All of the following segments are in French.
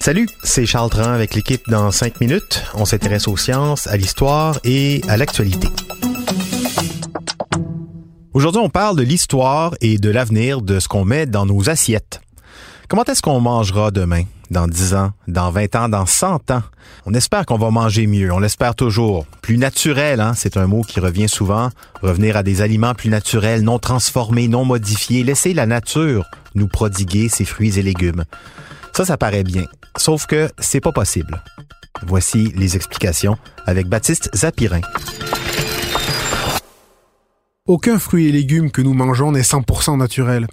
Salut, c'est Charles Tran avec l'équipe dans 5 minutes. On s'intéresse aux sciences, à l'histoire et à l'actualité. Aujourd'hui, on parle de l'histoire et de l'avenir de ce qu'on met dans nos assiettes. Comment est-ce qu'on mangera demain, dans 10 ans, dans 20 ans, dans 100 ans? On espère qu'on va manger mieux, on l'espère toujours. Plus naturel, hein? c'est un mot qui revient souvent. Revenir à des aliments plus naturels, non transformés, non modifiés. Laisser la nature nous prodiguer ses fruits et légumes. Ça, ça paraît bien. Sauf que c'est pas possible. Voici les explications avec Baptiste Zapirin. Aucun fruit et légumes que nous mangeons n'est 100% naturel.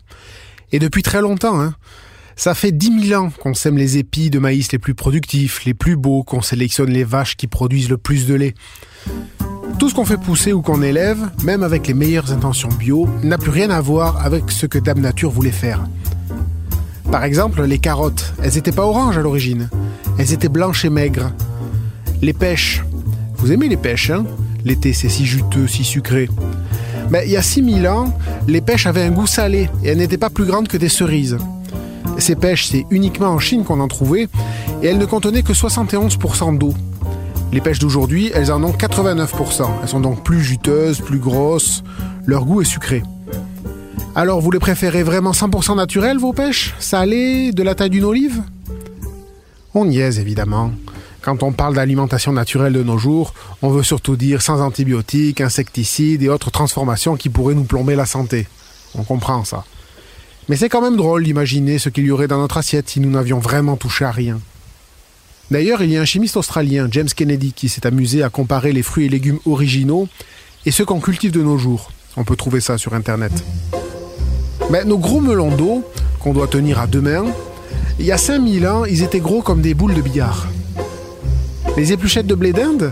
Et depuis très longtemps, hein. Ça fait dix mille ans qu'on sème les épis de maïs les plus productifs, les plus beaux, qu'on sélectionne les vaches qui produisent le plus de lait. Tout ce qu'on fait pousser ou qu'on élève, même avec les meilleures intentions bio, n'a plus rien à voir avec ce que Dame Nature voulait faire. Par exemple, les carottes, elles n'étaient pas oranges à l'origine. Elles étaient blanches et maigres. Les pêches. Vous aimez les pêches, hein? L'été, c'est si juteux, si sucré. Mais il y a 6000 ans, les pêches avaient un goût salé et elles n'étaient pas plus grandes que des cerises. Ces pêches, c'est uniquement en Chine qu'on en trouvait et elles ne contenaient que 71% d'eau. Les pêches d'aujourd'hui, elles en ont 89%. Elles sont donc plus juteuses, plus grosses, leur goût est sucré. Alors vous les préférez vraiment 100% naturelles, vos pêches? Salées, de la taille d'une olive? On est, évidemment. Quand on parle d'alimentation naturelle de nos jours, on veut surtout dire sans antibiotiques, insecticides et autres transformations qui pourraient nous plomber la santé. On comprend ça. Mais c'est quand même drôle d'imaginer ce qu'il y aurait dans notre assiette si nous n'avions vraiment touché à rien. D'ailleurs, il y a un chimiste australien, James Kennedy, qui s'est amusé à comparer les fruits et légumes originaux et ceux qu'on cultive de nos jours. On peut trouver ça sur Internet. Mais nos gros melons d'eau, qu'on doit tenir à deux mains, il y a 5000 ans, ils étaient gros comme des boules de billard. Les épluchettes de blé d'Inde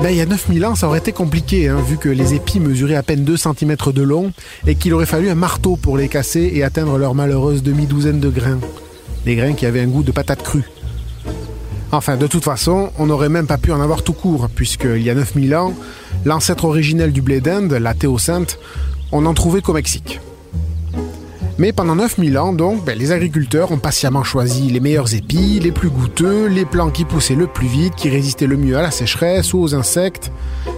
ben, il y a 9000 ans, ça aurait été compliqué, hein, vu que les épis mesuraient à peine 2 cm de long et qu'il aurait fallu un marteau pour les casser et atteindre leur malheureuse demi-douzaine de grains. Des grains qui avaient un goût de patate crue. Enfin, de toute façon, on n'aurait même pas pu en avoir tout court, puisqu'il y a 9000 ans, l'ancêtre originel du blé d'Inde, la théocinthe, on n'en trouvait qu'au Mexique. Mais pendant 9000 ans, donc, ben, les agriculteurs ont patiemment choisi les meilleurs épis, les plus goûteux, les plants qui poussaient le plus vite, qui résistaient le mieux à la sécheresse ou aux insectes,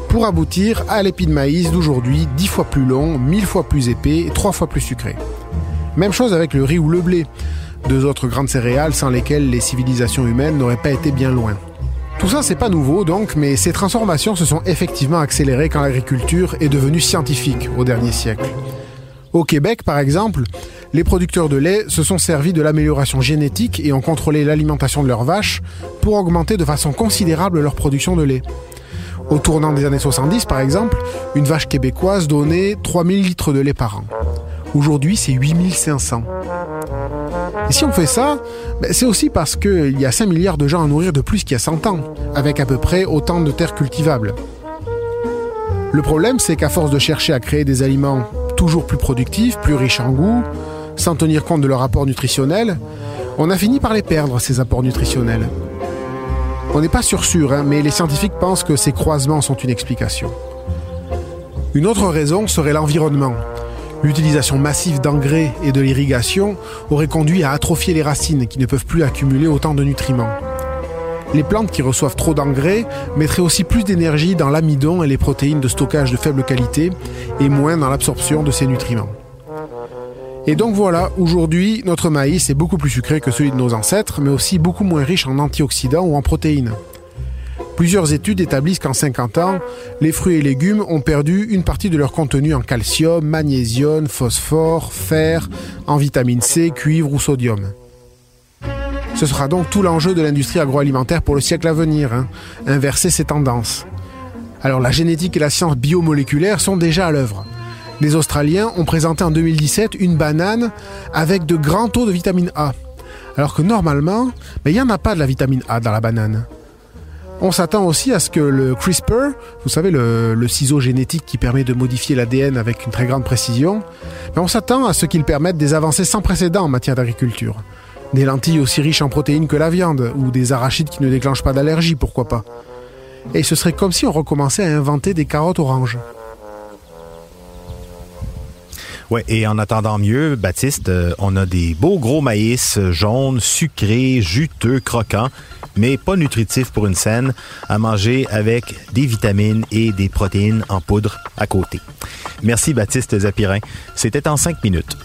pour aboutir à l'épi de maïs d'aujourd'hui, 10 fois plus long, 1000 fois plus épais et 3 fois plus sucré. Même chose avec le riz ou le blé, deux autres grandes céréales sans lesquelles les civilisations humaines n'auraient pas été bien loin. Tout ça, c'est pas nouveau donc, mais ces transformations se sont effectivement accélérées quand l'agriculture est devenue scientifique au dernier siècle. Au Québec, par exemple, les producteurs de lait se sont servis de l'amélioration génétique et ont contrôlé l'alimentation de leurs vaches pour augmenter de façon considérable leur production de lait. Au tournant des années 70, par exemple, une vache québécoise donnait 3000 litres de lait par an. Aujourd'hui, c'est 8500. Et si on fait ça, ben, c'est aussi parce qu'il y a 5 milliards de gens à nourrir de plus qu'il y a 100 ans, avec à peu près autant de terres cultivables. Le problème, c'est qu'à force de chercher à créer des aliments toujours plus productifs, plus riches en goût, sans tenir compte de leur apport nutritionnel, on a fini par les perdre, ces apports nutritionnels. On n'est pas sûr sûr, hein, mais les scientifiques pensent que ces croisements sont une explication. Une autre raison serait l'environnement. L'utilisation massive d'engrais et de l'irrigation aurait conduit à atrophier les racines qui ne peuvent plus accumuler autant de nutriments. Les plantes qui reçoivent trop d'engrais mettraient aussi plus d'énergie dans l'amidon et les protéines de stockage de faible qualité et moins dans l'absorption de ces nutriments. Et donc voilà, aujourd'hui, notre maïs est beaucoup plus sucré que celui de nos ancêtres, mais aussi beaucoup moins riche en antioxydants ou en protéines. Plusieurs études établissent qu'en 50 ans, les fruits et légumes ont perdu une partie de leur contenu en calcium, magnésium, phosphore, fer, en vitamine C, cuivre ou sodium. Ce sera donc tout l'enjeu de l'industrie agroalimentaire pour le siècle à venir, hein, inverser ces tendances. Alors la génétique et la science biomoléculaire sont déjà à l'œuvre. Des Australiens ont présenté en 2017 une banane avec de grands taux de vitamine A. Alors que normalement, il n'y en a pas de la vitamine A dans la banane. On s'attend aussi à ce que le CRISPR, vous savez, le, ciseau génétique qui permet de modifier l'ADN avec une très grande précision, ben, on s'attend à ce qu'il permette des avancées sans précédent en matière d'agriculture. Des lentilles aussi riches en protéines que la viande, ou des arachides qui ne déclenchent pas d'allergie, pourquoi pas. Et ce serait comme si on recommençait à inventer des carottes oranges. Ouais, et en attendant mieux, Baptiste, euh, on a des beaux gros maïs jaunes, sucrés, juteux, croquants mais pas nutritif pour une scène, à manger avec des vitamines et des protéines en poudre à côté. Merci Baptiste Zapirin. C'était en cinq minutes.